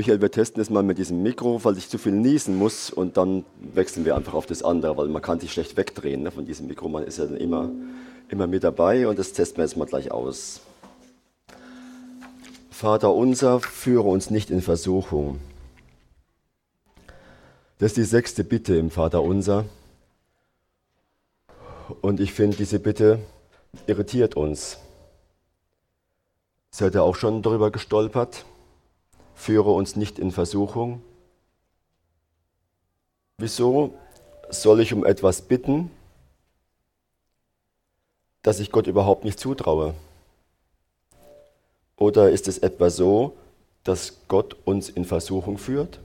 Michael, wir testen es mal mit diesem Mikro, falls ich zu viel niesen muss und dann wechseln wir einfach auf das andere, weil man kann sich schlecht wegdrehen ne, von diesem Mikro. Man ist ja dann immer, immer mit dabei und das testen wir jetzt mal gleich aus. Vater unser, führe uns nicht in Versuchung. Das ist die sechste Bitte im Vater unser. Und ich finde, diese Bitte irritiert uns. Seid ihr auch schon darüber gestolpert? Führe uns nicht in Versuchung. Wieso soll ich um etwas bitten, das ich Gott überhaupt nicht zutraue? Oder ist es etwa so, dass Gott uns in Versuchung führt?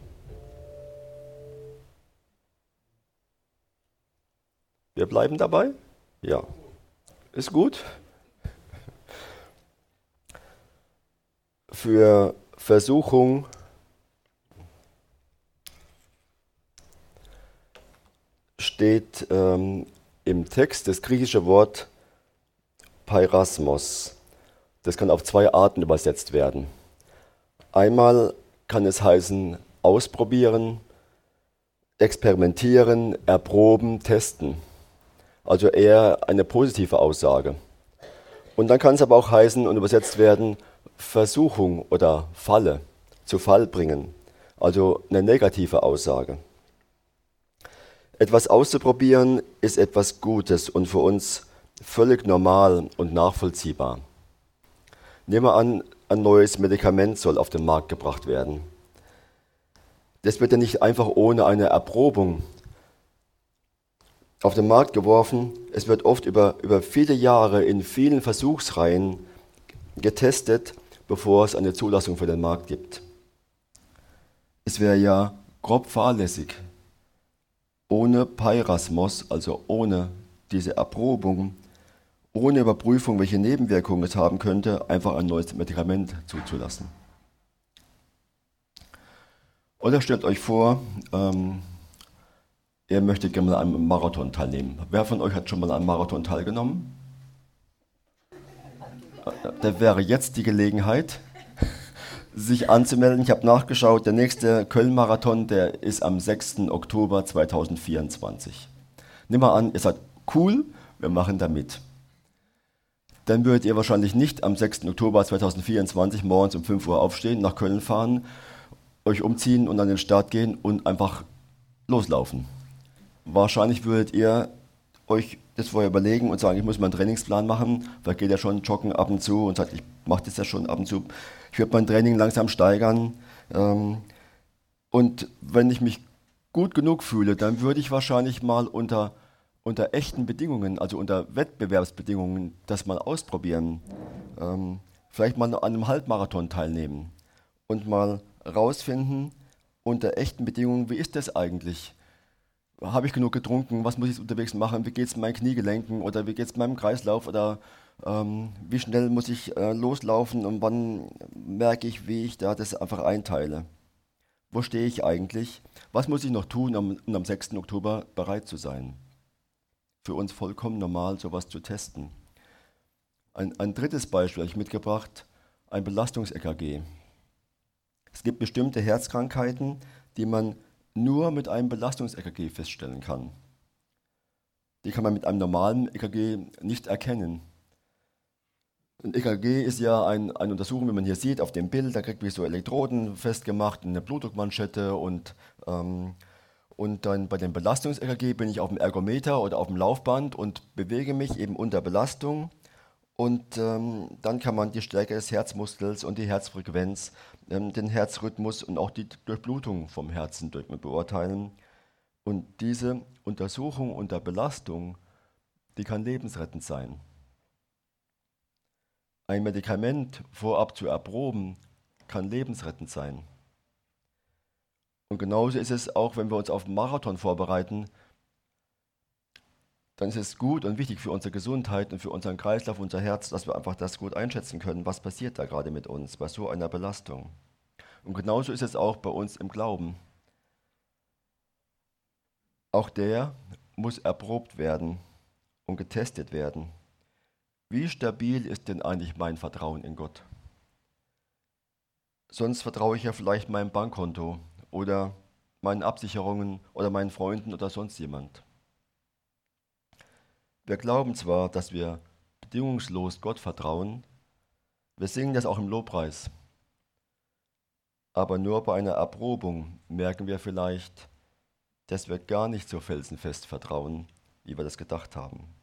Wir bleiben dabei? Ja. Ist gut? Für Versuchung steht ähm, im Text das griechische Wort Peirasmos. Das kann auf zwei Arten übersetzt werden. Einmal kann es heißen ausprobieren, experimentieren, erproben, testen. Also eher eine positive Aussage. Und dann kann es aber auch heißen und übersetzt werden, Versuchung oder Falle, zu Fall bringen. Also eine negative Aussage. Etwas auszuprobieren ist etwas Gutes und für uns völlig normal und nachvollziehbar. Nehmen wir an, ein neues Medikament soll auf den Markt gebracht werden. Das wird ja nicht einfach ohne eine Erprobung auf den Markt geworfen. Es wird oft über, über viele Jahre in vielen Versuchsreihen getestet bevor es eine Zulassung für den Markt gibt. Es wäre ja grob fahrlässig, ohne Peirasmos, also ohne diese Erprobung, ohne Überprüfung, welche Nebenwirkungen es haben könnte, einfach ein neues Medikament zuzulassen. Oder stellt euch vor, ähm, ihr möchtet gerne an einem Marathon teilnehmen. Wer von euch hat schon mal an einem Marathon teilgenommen? Da wäre jetzt die Gelegenheit, sich anzumelden. Ich habe nachgeschaut, der nächste Köln-Marathon, der ist am 6. Oktober 2024. Nimm mal an, ihr seid cool, wir machen da mit. Dann würdet ihr wahrscheinlich nicht am 6. Oktober 2024 morgens um 5 Uhr aufstehen, nach Köln fahren, euch umziehen und an den Start gehen und einfach loslaufen. Wahrscheinlich würdet ihr euch das vorher überlegen und sagen, ich muss meinen Trainingsplan machen, weil geht ja schon joggen ab und zu und sagt, ich mache das ja schon ab und zu. Ich würde mein Training langsam steigern. Ähm, und wenn ich mich gut genug fühle, dann würde ich wahrscheinlich mal unter, unter echten Bedingungen, also unter Wettbewerbsbedingungen, das mal ausprobieren. Ähm, vielleicht mal an einem Halbmarathon teilnehmen und mal rausfinden, unter echten Bedingungen, wie ist das eigentlich? Habe ich genug getrunken, was muss ich unterwegs machen, wie geht es meinen Kniegelenken oder wie geht es meinem Kreislauf oder ähm, wie schnell muss ich äh, loslaufen und wann merke ich, wie ich da das einfach einteile. Wo stehe ich eigentlich? Was muss ich noch tun, um, um am 6. Oktober bereit zu sein? Für uns vollkommen normal, sowas zu testen. Ein, ein drittes Beispiel habe ich mitgebracht, ein Belastungs-EKG. Es gibt bestimmte Herzkrankheiten, die man nur mit einem Belastungs-EKG feststellen kann. Die kann man mit einem normalen EKG nicht erkennen. Ein EKG ist ja ein, eine Untersuchung, wie man hier sieht auf dem Bild, da kriegt man so Elektroden festgemacht, eine Blutdruckmanschette und, ähm, und dann bei dem Belastungs-EKG bin ich auf dem Ergometer oder auf dem Laufband und bewege mich eben unter Belastung und ähm, dann kann man die Stärke des Herzmuskels und die Herzfrequenz, ähm, den Herzrhythmus und auch die Durchblutung vom Herzen beurteilen. Und diese Untersuchung unter Belastung, die kann lebensrettend sein. Ein Medikament vorab zu erproben, kann lebensrettend sein. Und genauso ist es auch, wenn wir uns auf einen Marathon vorbereiten, dann ist es gut und wichtig für unsere Gesundheit und für unseren Kreislauf, unser Herz, dass wir einfach das gut einschätzen können, was passiert da gerade mit uns bei so einer Belastung. Und genauso ist es auch bei uns im Glauben. Auch der muss erprobt werden und getestet werden. Wie stabil ist denn eigentlich mein Vertrauen in Gott? Sonst vertraue ich ja vielleicht meinem Bankkonto oder meinen Absicherungen oder meinen Freunden oder sonst jemand. Wir glauben zwar, dass wir bedingungslos Gott vertrauen, wir singen das auch im Lobpreis, aber nur bei einer Erprobung merken wir vielleicht, dass wir gar nicht so felsenfest vertrauen, wie wir das gedacht haben.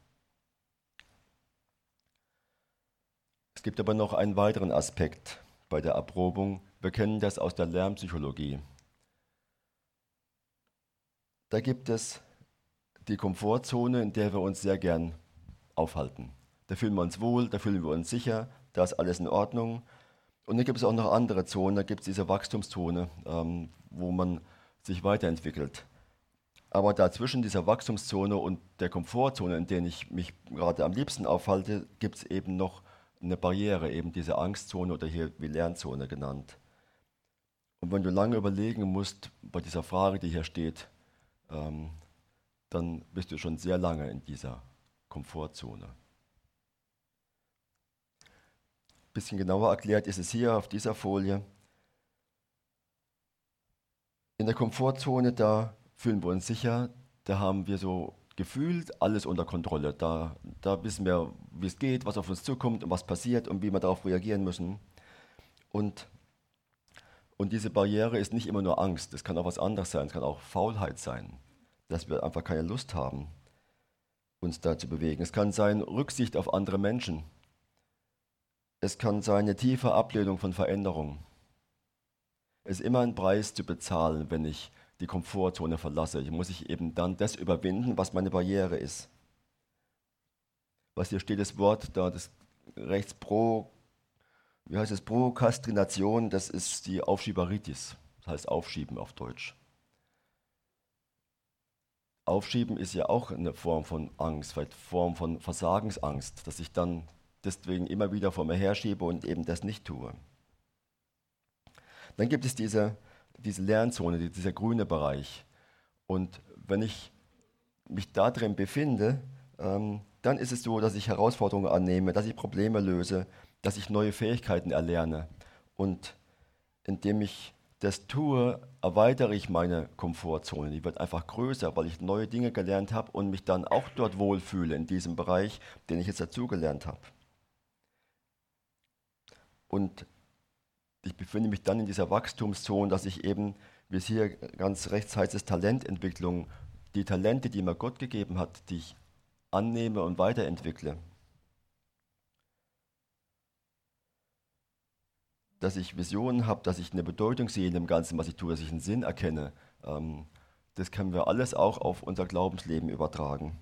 Es gibt aber noch einen weiteren Aspekt bei der Erprobung. Wir kennen das aus der Lernpsychologie. Da gibt es die Komfortzone, in der wir uns sehr gern aufhalten. Da fühlen wir uns wohl, da fühlen wir uns sicher, da ist alles in Ordnung. Und dann gibt es auch noch andere Zonen, da gibt es diese Wachstumszone, ähm, wo man sich weiterentwickelt. Aber dazwischen dieser Wachstumszone und der Komfortzone, in der ich mich gerade am liebsten aufhalte, gibt es eben noch eine Barriere, eben diese Angstzone oder hier wie Lernzone genannt. Und wenn du lange überlegen musst bei dieser Frage, die hier steht, ähm, dann bist du schon sehr lange in dieser Komfortzone. Ein bisschen genauer erklärt ist es hier auf dieser Folie. In der Komfortzone, da fühlen wir uns sicher, da haben wir so gefühlt alles unter Kontrolle. Da, da wissen wir, wie es geht, was auf uns zukommt und was passiert und wie wir darauf reagieren müssen. Und, und diese Barriere ist nicht immer nur Angst, es kann auch was anderes sein, es kann auch Faulheit sein, dass wir einfach keine Lust haben, uns da zu bewegen. Es kann sein Rücksicht auf andere Menschen. Es kann sein eine tiefe Ablehnung von Veränderung. Es ist immer ein Preis zu bezahlen, wenn ich die Komfortzone verlasse. Ich muss ich eben dann das überwinden, was meine Barriere ist. Was hier steht, das Wort da, das rechts pro, wie heißt es, Prokastrination, das ist die Aufschieberitis. Das heißt Aufschieben auf Deutsch. Aufschieben ist ja auch eine Form von Angst, vielleicht Form von Versagensangst, dass ich dann deswegen immer wieder vor mir herschiebe und eben das nicht tue. Dann gibt es diese diese Lernzone, dieser grüne Bereich. Und wenn ich mich da drin befinde, ähm, dann ist es so, dass ich Herausforderungen annehme, dass ich Probleme löse, dass ich neue Fähigkeiten erlerne. Und indem ich das tue, erweitere ich meine Komfortzone. Die wird einfach größer, weil ich neue Dinge gelernt habe und mich dann auch dort wohlfühle, in diesem Bereich, den ich jetzt dazugelernt habe. Und ich befinde mich dann in dieser Wachstumszone, dass ich eben, wie es hier ganz rechts heißt, es Talententwicklung, die Talente, die mir Gott gegeben hat, die ich annehme und weiterentwickle. Dass ich Visionen habe, dass ich eine Bedeutung sehe in dem Ganzen, was ich tue, dass ich einen Sinn erkenne. Ähm, das können wir alles auch auf unser Glaubensleben übertragen.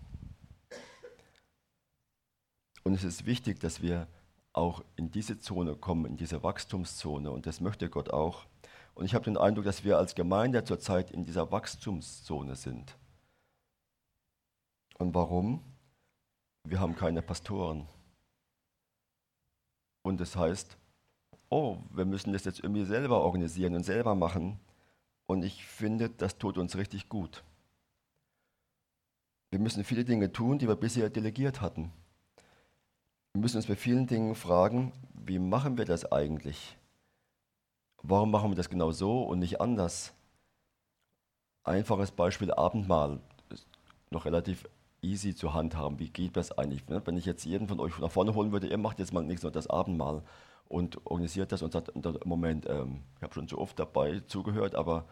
Und es ist wichtig, dass wir auch in diese Zone kommen, in diese Wachstumszone. Und das möchte Gott auch. Und ich habe den Eindruck, dass wir als Gemeinde zurzeit in dieser Wachstumszone sind. Und warum? Wir haben keine Pastoren. Und das heißt, oh, wir müssen das jetzt irgendwie selber organisieren und selber machen. Und ich finde, das tut uns richtig gut. Wir müssen viele Dinge tun, die wir bisher delegiert hatten. Wir müssen uns bei vielen Dingen fragen, wie machen wir das eigentlich? Warum machen wir das genau so und nicht anders? Einfaches Beispiel Abendmahl ist noch relativ easy zu handhaben. Wie geht das eigentlich? Ne? Wenn ich jetzt jeden von euch nach vorne holen würde, ihr macht jetzt mal nichts nur das Abendmahl und organisiert das und sagt, Moment, ähm, ich habe schon so oft dabei zugehört, aber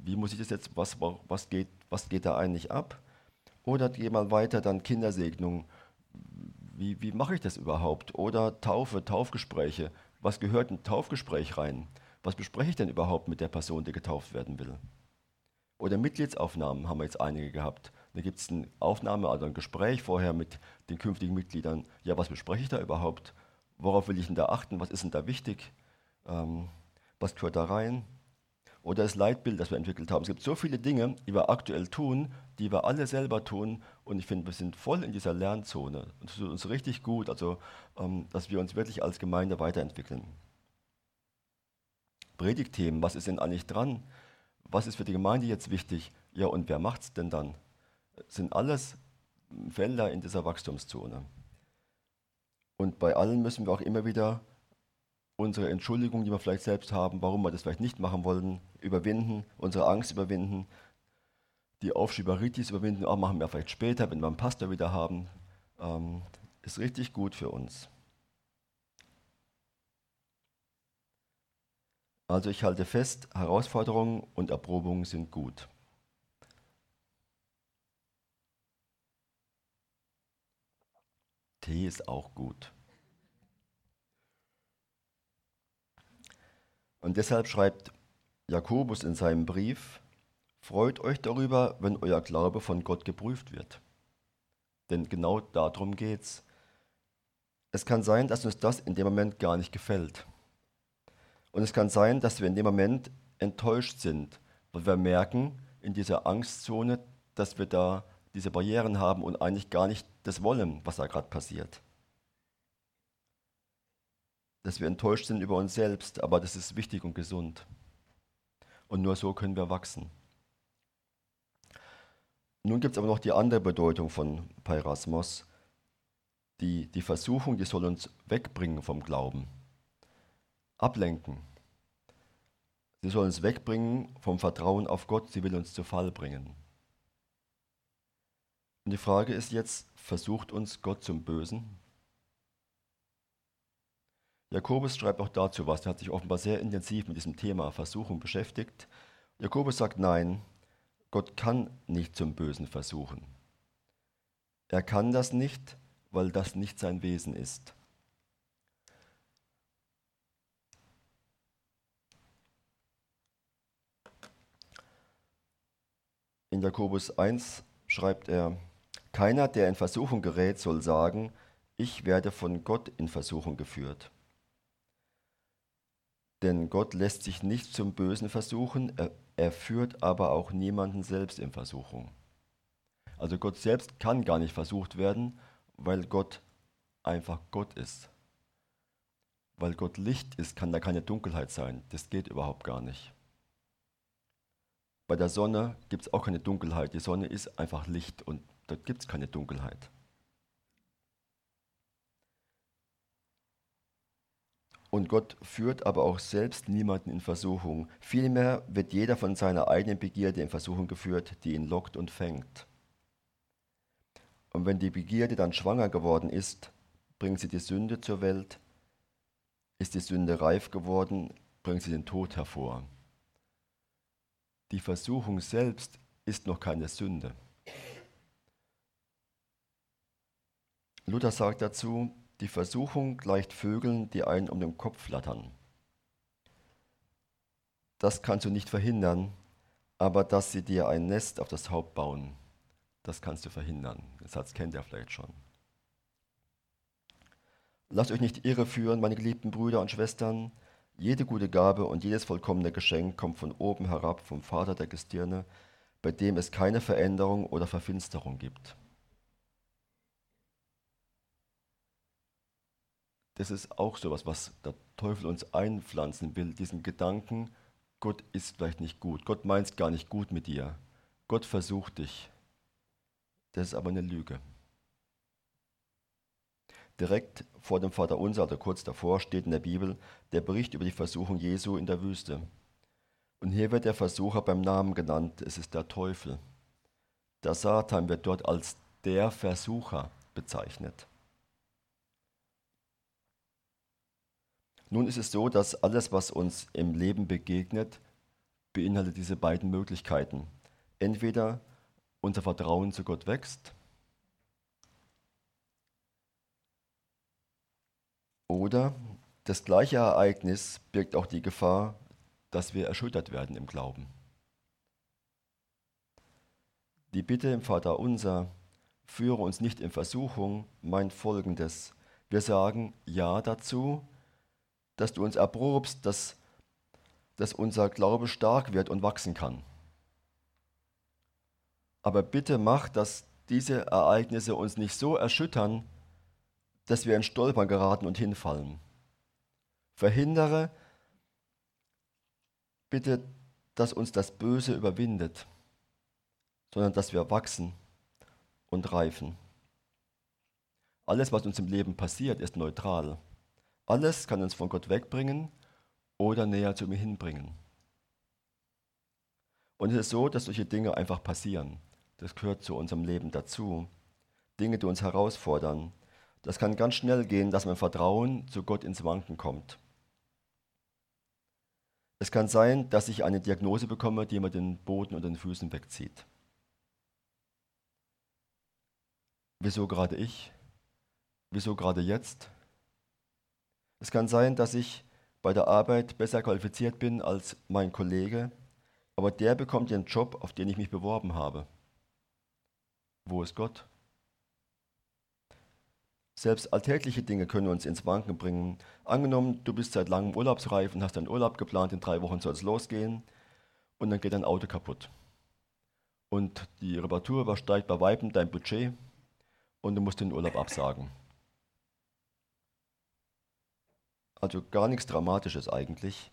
wie muss ich das jetzt, was, was, geht, was geht da eigentlich ab? Oder mal weiter, dann Kindersegnung wie, wie mache ich das überhaupt? Oder Taufe, Taufgespräche. Was gehört in ein Taufgespräch rein? Was bespreche ich denn überhaupt mit der Person, die getauft werden will? Oder Mitgliedsaufnahmen haben wir jetzt einige gehabt. Da gibt es eine Aufnahme, also ein Gespräch vorher mit den künftigen Mitgliedern. Ja, was bespreche ich da überhaupt? Worauf will ich denn da achten? Was ist denn da wichtig? Ähm, was gehört da rein? oder das Leitbild, das wir entwickelt haben. Es gibt so viele Dinge, die wir aktuell tun, die wir alle selber tun. Und ich finde, wir sind voll in dieser Lernzone. Und es tut uns richtig gut, also, ähm, dass wir uns wirklich als Gemeinde weiterentwickeln. Predigtthemen, was ist denn eigentlich dran? Was ist für die Gemeinde jetzt wichtig? Ja, und wer macht es denn dann? Das sind alles Felder in dieser Wachstumszone. Und bei allen müssen wir auch immer wieder unsere Entschuldigung, die wir vielleicht selbst haben, warum wir das vielleicht nicht machen wollen, überwinden, unsere Angst überwinden, die Aufschieberitis überwinden, auch machen wir vielleicht später, wenn wir einen Pastor wieder haben, ähm, ist richtig gut für uns. Also ich halte fest, Herausforderungen und Erprobungen sind gut. Tee ist auch gut. Und deshalb schreibt Jakobus in seinem Brief, freut euch darüber, wenn euer Glaube von Gott geprüft wird. Denn genau darum geht's. Es kann sein, dass uns das in dem Moment gar nicht gefällt. Und es kann sein, dass wir in dem Moment enttäuscht sind, weil wir merken in dieser Angstzone, dass wir da diese Barrieren haben und eigentlich gar nicht das wollen, was da gerade passiert dass wir enttäuscht sind über uns selbst, aber das ist wichtig und gesund. Und nur so können wir wachsen. Nun gibt es aber noch die andere Bedeutung von Peirasmos. Die, die Versuchung, die soll uns wegbringen vom Glauben, ablenken. Sie soll uns wegbringen vom Vertrauen auf Gott, sie will uns zu Fall bringen. Und die Frage ist jetzt, versucht uns Gott zum Bösen? Jakobus schreibt auch dazu was, er hat sich offenbar sehr intensiv mit diesem Thema Versuchung beschäftigt. Jakobus sagt nein, Gott kann nicht zum Bösen versuchen. Er kann das nicht, weil das nicht sein Wesen ist. In Jakobus 1 schreibt er, keiner, der in Versuchung gerät, soll sagen, ich werde von Gott in Versuchung geführt. Denn Gott lässt sich nicht zum Bösen versuchen, er, er führt aber auch niemanden selbst in Versuchung. Also Gott selbst kann gar nicht versucht werden, weil Gott einfach Gott ist. Weil Gott Licht ist, kann da keine Dunkelheit sein. Das geht überhaupt gar nicht. Bei der Sonne gibt es auch keine Dunkelheit. Die Sonne ist einfach Licht und dort gibt es keine Dunkelheit. Und Gott führt aber auch selbst niemanden in Versuchung. Vielmehr wird jeder von seiner eigenen Begierde in Versuchung geführt, die ihn lockt und fängt. Und wenn die Begierde dann schwanger geworden ist, bringt sie die Sünde zur Welt. Ist die Sünde reif geworden, bringt sie den Tod hervor. Die Versuchung selbst ist noch keine Sünde. Luther sagt dazu, die Versuchung gleicht Vögeln, die einen um den Kopf flattern. Das kannst du nicht verhindern, aber dass sie dir ein Nest auf das Haupt bauen, das kannst du verhindern. Den Satz kennt ihr vielleicht schon. Lasst euch nicht irreführen, meine geliebten Brüder und Schwestern. Jede gute Gabe und jedes vollkommene Geschenk kommt von oben herab, vom Vater der Gestirne, bei dem es keine Veränderung oder Verfinsterung gibt. Das ist auch sowas, was der Teufel uns einpflanzen will, diesen Gedanken, Gott ist vielleicht nicht gut, Gott meint es gar nicht gut mit dir, Gott versucht dich. Das ist aber eine Lüge. Direkt vor dem Vater Unser, oder kurz davor, steht in der Bibel der Bericht über die Versuchung Jesu in der Wüste. Und hier wird der Versucher beim Namen genannt, es ist der Teufel. Der Satan wird dort als der Versucher bezeichnet. Nun ist es so, dass alles, was uns im Leben begegnet, beinhaltet diese beiden Möglichkeiten. Entweder unser Vertrauen zu Gott wächst oder das gleiche Ereignis birgt auch die Gefahr, dass wir erschüttert werden im Glauben. Die Bitte im Vater unser, führe uns nicht in Versuchung, meint folgendes. Wir sagen Ja dazu, dass du uns erprobst, dass, dass unser Glaube stark wird und wachsen kann. Aber bitte mach, dass diese Ereignisse uns nicht so erschüttern, dass wir in Stolpern geraten und hinfallen. Verhindere bitte, dass uns das Böse überwindet, sondern dass wir wachsen und reifen. Alles, was uns im Leben passiert, ist neutral. Alles kann uns von Gott wegbringen oder näher zu ihm hinbringen. Und es ist so, dass solche Dinge einfach passieren. Das gehört zu unserem Leben dazu. Dinge, die uns herausfordern. Das kann ganz schnell gehen, dass mein Vertrauen zu Gott ins Wanken kommt. Es kann sein, dass ich eine Diagnose bekomme, die mir den Boden und den Füßen wegzieht. Wieso gerade ich? Wieso gerade jetzt? Es kann sein, dass ich bei der Arbeit besser qualifiziert bin als mein Kollege, aber der bekommt den Job, auf den ich mich beworben habe. Wo ist Gott? Selbst alltägliche Dinge können uns ins Wanken bringen. Angenommen, du bist seit langem urlaubsreif und hast deinen Urlaub geplant, in drei Wochen soll es losgehen und dann geht dein Auto kaputt. Und die Reparatur übersteigt bei Weitem dein Budget und du musst den Urlaub absagen. Also gar nichts Dramatisches eigentlich.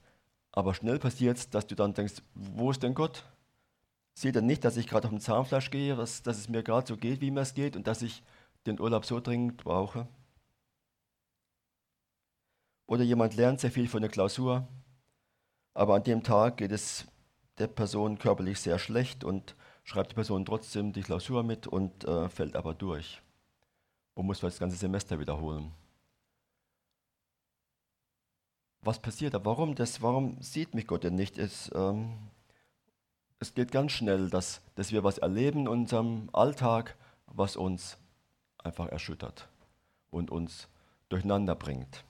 Aber schnell passiert es, dass du dann denkst, wo ist denn Gott? Sieht er nicht, dass ich gerade auf dem Zahnfleisch gehe, dass, dass es mir gerade so geht, wie mir es geht und dass ich den Urlaub so dringend brauche. Oder jemand lernt sehr viel von der Klausur, aber an dem Tag geht es der Person körperlich sehr schlecht und schreibt die Person trotzdem die Klausur mit und äh, fällt aber durch und muss das ganze Semester wiederholen. Was passiert da? Warum, das, warum sieht mich Gott denn nicht? Es, ähm, es geht ganz schnell, dass, dass wir was erleben in unserem Alltag, was uns einfach erschüttert und uns durcheinander bringt.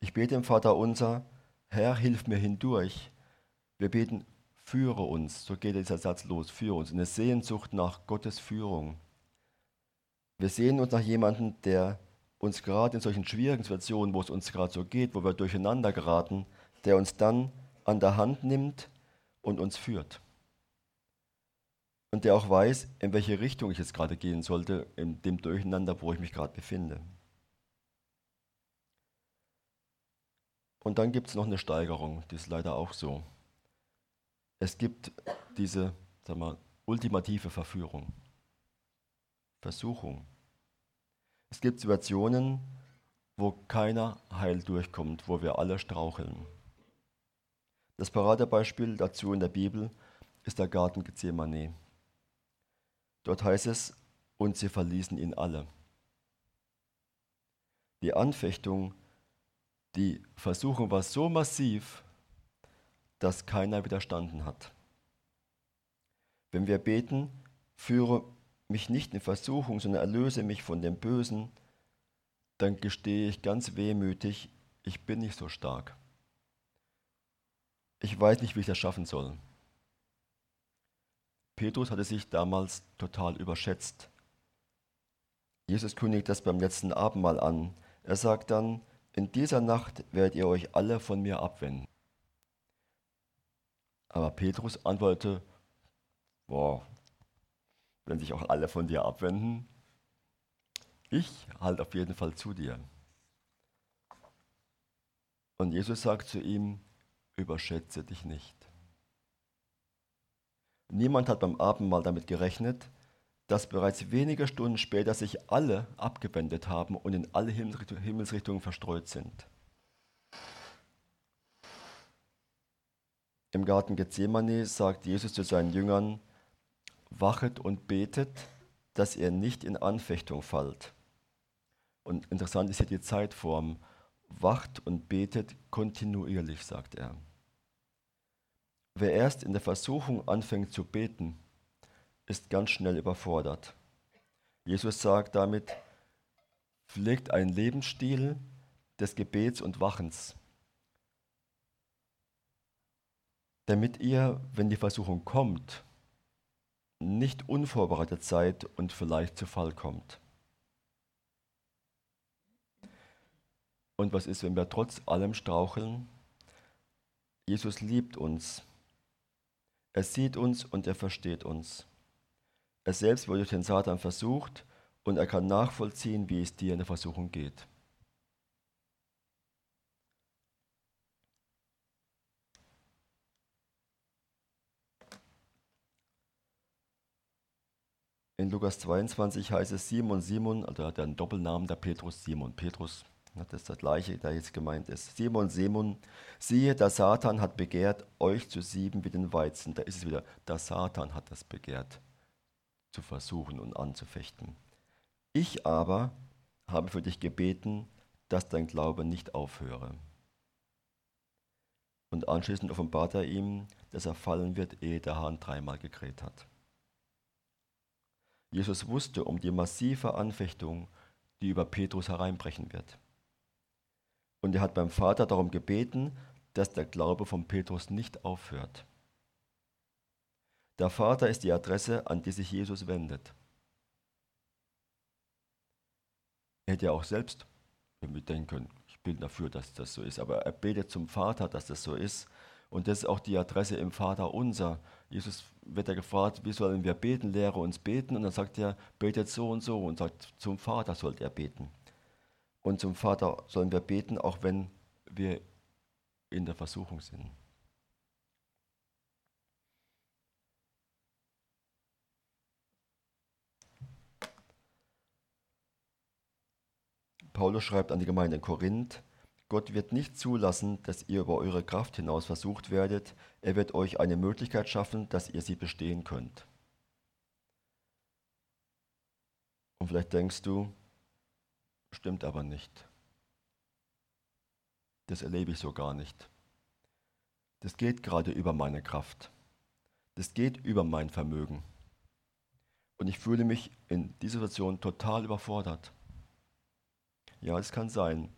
Ich bete im Vater unser, Herr, hilf mir hindurch. Wir beten, führe uns, so geht dieser Satz los, führe uns, eine Sehnsucht nach Gottes Führung. Wir sehen uns nach jemandem, der uns gerade in solchen schwierigen Situationen, wo es uns gerade so geht, wo wir durcheinander geraten, der uns dann an der Hand nimmt und uns führt und der auch weiß, in welche Richtung ich jetzt gerade gehen sollte, in dem Durcheinander, wo ich mich gerade befinde. Und dann gibt es noch eine Steigerung, die ist leider auch so. Es gibt diese, sag mal, ultimative Verführung, Versuchung. Es gibt Situationen, wo keiner heil durchkommt, wo wir alle straucheln. Das Paradebeispiel dazu in der Bibel ist der Garten Gethsemane. Dort heißt es, und sie verließen ihn alle. Die Anfechtung, die Versuchung war so massiv, dass keiner widerstanden hat. Wenn wir beten, führe mich nicht in Versuchung, sondern erlöse mich von dem Bösen, dann gestehe ich ganz wehmütig, ich bin nicht so stark. Ich weiß nicht, wie ich das schaffen soll. Petrus hatte sich damals total überschätzt. Jesus kündigt das beim letzten Abendmahl an. Er sagt dann, in dieser Nacht werdet ihr euch alle von mir abwenden. Aber Petrus antwortete, boah, wenn sich auch alle von dir abwenden, ich halte auf jeden Fall zu dir. Und Jesus sagt zu ihm, überschätze dich nicht. Niemand hat beim Abendmahl damit gerechnet, dass bereits wenige Stunden später sich alle abgewendet haben und in alle Himmelsrichtungen verstreut sind. Im Garten Gethsemane sagt Jesus zu seinen Jüngern, wachet und betet, dass ihr nicht in Anfechtung fallt. Und interessant ist hier die Zeitform, wacht und betet kontinuierlich, sagt er. Wer erst in der Versuchung anfängt zu beten, ist ganz schnell überfordert. Jesus sagt damit, pflegt einen Lebensstil des Gebets und Wachens, damit ihr, wenn die Versuchung kommt, nicht unvorbereitet seid und vielleicht zu Fall kommt. Und was ist, wenn wir trotz allem straucheln? Jesus liebt uns er sieht uns und er versteht uns. Er selbst wurde durch den Satan versucht und er kann nachvollziehen, wie es dir in der Versuchung geht. In Lukas 22 heißt es Simon, Simon, also hat er einen Doppelnamen, der Petrus, Simon, Petrus. Das ist das gleiche, der jetzt gemeint ist. Simon, Simon, siehe, der Satan hat begehrt, euch zu sieben wie den Weizen. Da ist es wieder, der Satan hat das begehrt, zu versuchen und anzufechten. Ich aber habe für dich gebeten, dass dein Glaube nicht aufhöre. Und anschließend offenbart er ihm, dass er fallen wird, ehe der Hahn dreimal gekräht hat. Jesus wusste um die massive Anfechtung, die über Petrus hereinbrechen wird. Und er hat beim Vater darum gebeten, dass der Glaube von Petrus nicht aufhört. Der Vater ist die Adresse, an die sich Jesus wendet. Er hätte ja auch selbst irgendwie denken können, ich bin dafür, dass das so ist, aber er betet zum Vater, dass das so ist. Und das ist auch die Adresse im Vater unser. Jesus wird ja gefragt, wie sollen wir beten, lehre uns beten. Und dann sagt er, betet so und so und sagt, zum Vater sollt er beten. Und zum Vater sollen wir beten, auch wenn wir in der Versuchung sind. Paulus schreibt an die Gemeinde in Korinth, Gott wird nicht zulassen, dass ihr über eure Kraft hinaus versucht werdet. Er wird euch eine Möglichkeit schaffen, dass ihr sie bestehen könnt. Und vielleicht denkst du, stimmt aber nicht. Das erlebe ich so gar nicht. Das geht gerade über meine Kraft. Das geht über mein Vermögen. Und ich fühle mich in dieser Situation total überfordert. Ja, es kann sein,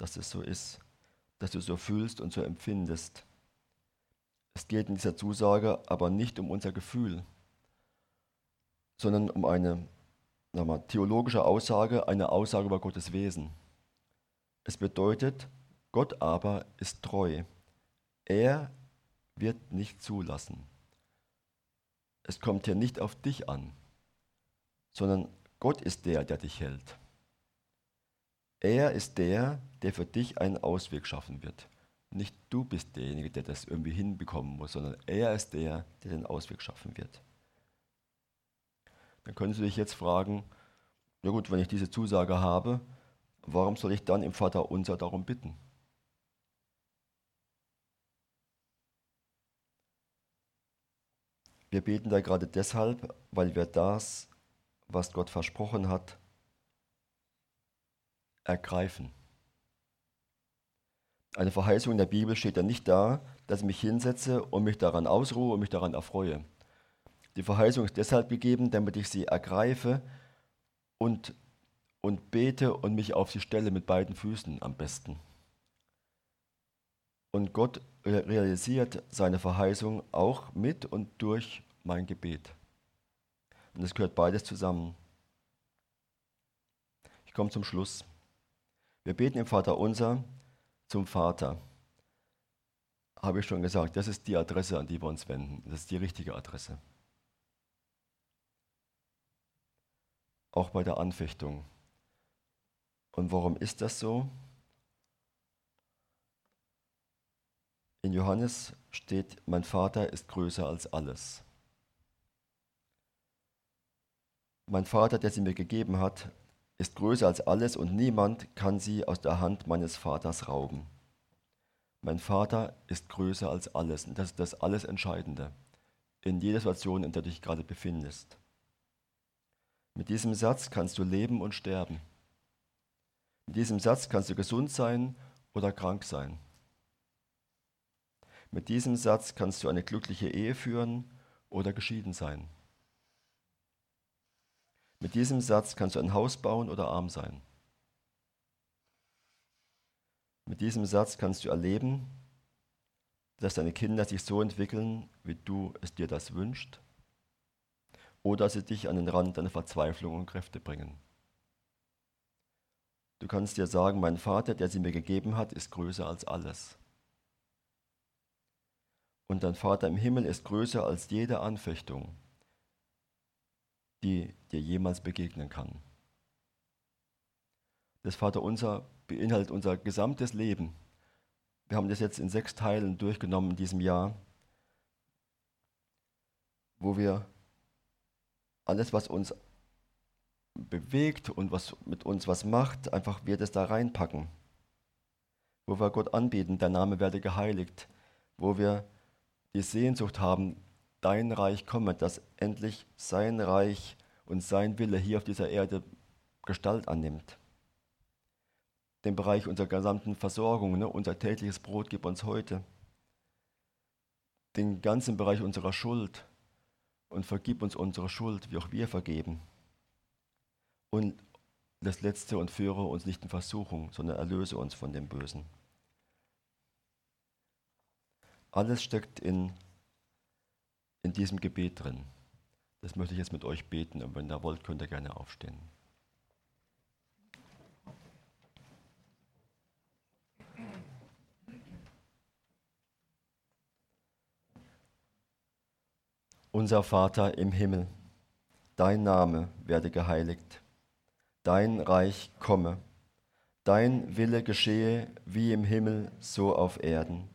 dass es so ist, dass du so fühlst und so empfindest. Es geht in dieser Zusage aber nicht um unser Gefühl, sondern um eine mal, theologische Aussage, eine Aussage über Gottes Wesen. Es bedeutet, Gott aber ist treu. Er wird nicht zulassen. Es kommt hier nicht auf dich an, sondern Gott ist der, der dich hält. Er ist der, der für dich einen Ausweg schaffen wird. Nicht du bist derjenige, der das irgendwie hinbekommen muss, sondern er ist der, der den Ausweg schaffen wird. Dann können Sie sich jetzt fragen, ja gut, wenn ich diese Zusage habe, warum soll ich dann im Vater unser darum bitten? Wir beten da gerade deshalb, weil wir das, was Gott versprochen hat, ergreifen. Eine Verheißung in der Bibel steht ja nicht da, dass ich mich hinsetze und mich daran ausruhe und mich daran erfreue. Die Verheißung ist deshalb gegeben, damit ich sie ergreife und, und bete und mich auf sie stelle mit beiden Füßen am besten. Und Gott realisiert seine Verheißung auch mit und durch mein Gebet. Und es gehört beides zusammen. Ich komme zum Schluss. Wir beten im Vater unser zum Vater. Habe ich schon gesagt, das ist die Adresse, an die wir uns wenden. Das ist die richtige Adresse. Auch bei der Anfechtung. Und warum ist das so? In Johannes steht, mein Vater ist größer als alles. Mein Vater, der sie mir gegeben hat, ist größer als alles und niemand kann sie aus der Hand meines Vaters rauben. Mein Vater ist größer als alles und das ist das alles Entscheidende in jeder Situation, in der du dich gerade befindest. Mit diesem Satz kannst du leben und sterben. Mit diesem Satz kannst du gesund sein oder krank sein. Mit diesem Satz kannst du eine glückliche Ehe führen oder geschieden sein. Mit diesem Satz kannst du ein Haus bauen oder arm sein. Mit diesem Satz kannst du erleben, dass deine Kinder sich so entwickeln, wie du es dir das wünschst, oder sie dich an den Rand deiner Verzweiflung und Kräfte bringen. Du kannst dir sagen, mein Vater, der sie mir gegeben hat, ist größer als alles. Und dein Vater im Himmel ist größer als jede Anfechtung, die dir jemals begegnen kann. Das Vaterunser beinhaltet unser gesamtes Leben. Wir haben das jetzt in sechs Teilen durchgenommen in diesem Jahr, wo wir alles, was uns bewegt und was mit uns was macht, einfach wir das da reinpacken. Wo wir Gott anbieten, dein Name werde geheiligt. Wo wir die Sehnsucht haben, dein Reich komme, dass endlich sein Reich und sein Wille hier auf dieser Erde Gestalt annimmt. Den Bereich unserer gesamten Versorgung, ne? unser tägliches Brot gib uns heute. Den ganzen Bereich unserer Schuld und vergib uns unsere Schuld, wie auch wir vergeben. Und das Letzte und führe uns nicht in Versuchung, sondern erlöse uns von dem Bösen. Alles steckt in, in diesem Gebet drin. Das möchte ich jetzt mit euch beten und wenn ihr wollt, könnt ihr gerne aufstehen. Unser Vater im Himmel, dein Name werde geheiligt, dein Reich komme, dein Wille geschehe wie im Himmel so auf Erden.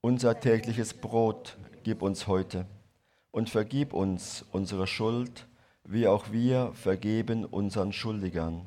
Unser tägliches Brot gib uns heute und vergib uns unsere Schuld, wie auch wir vergeben unseren Schuldigern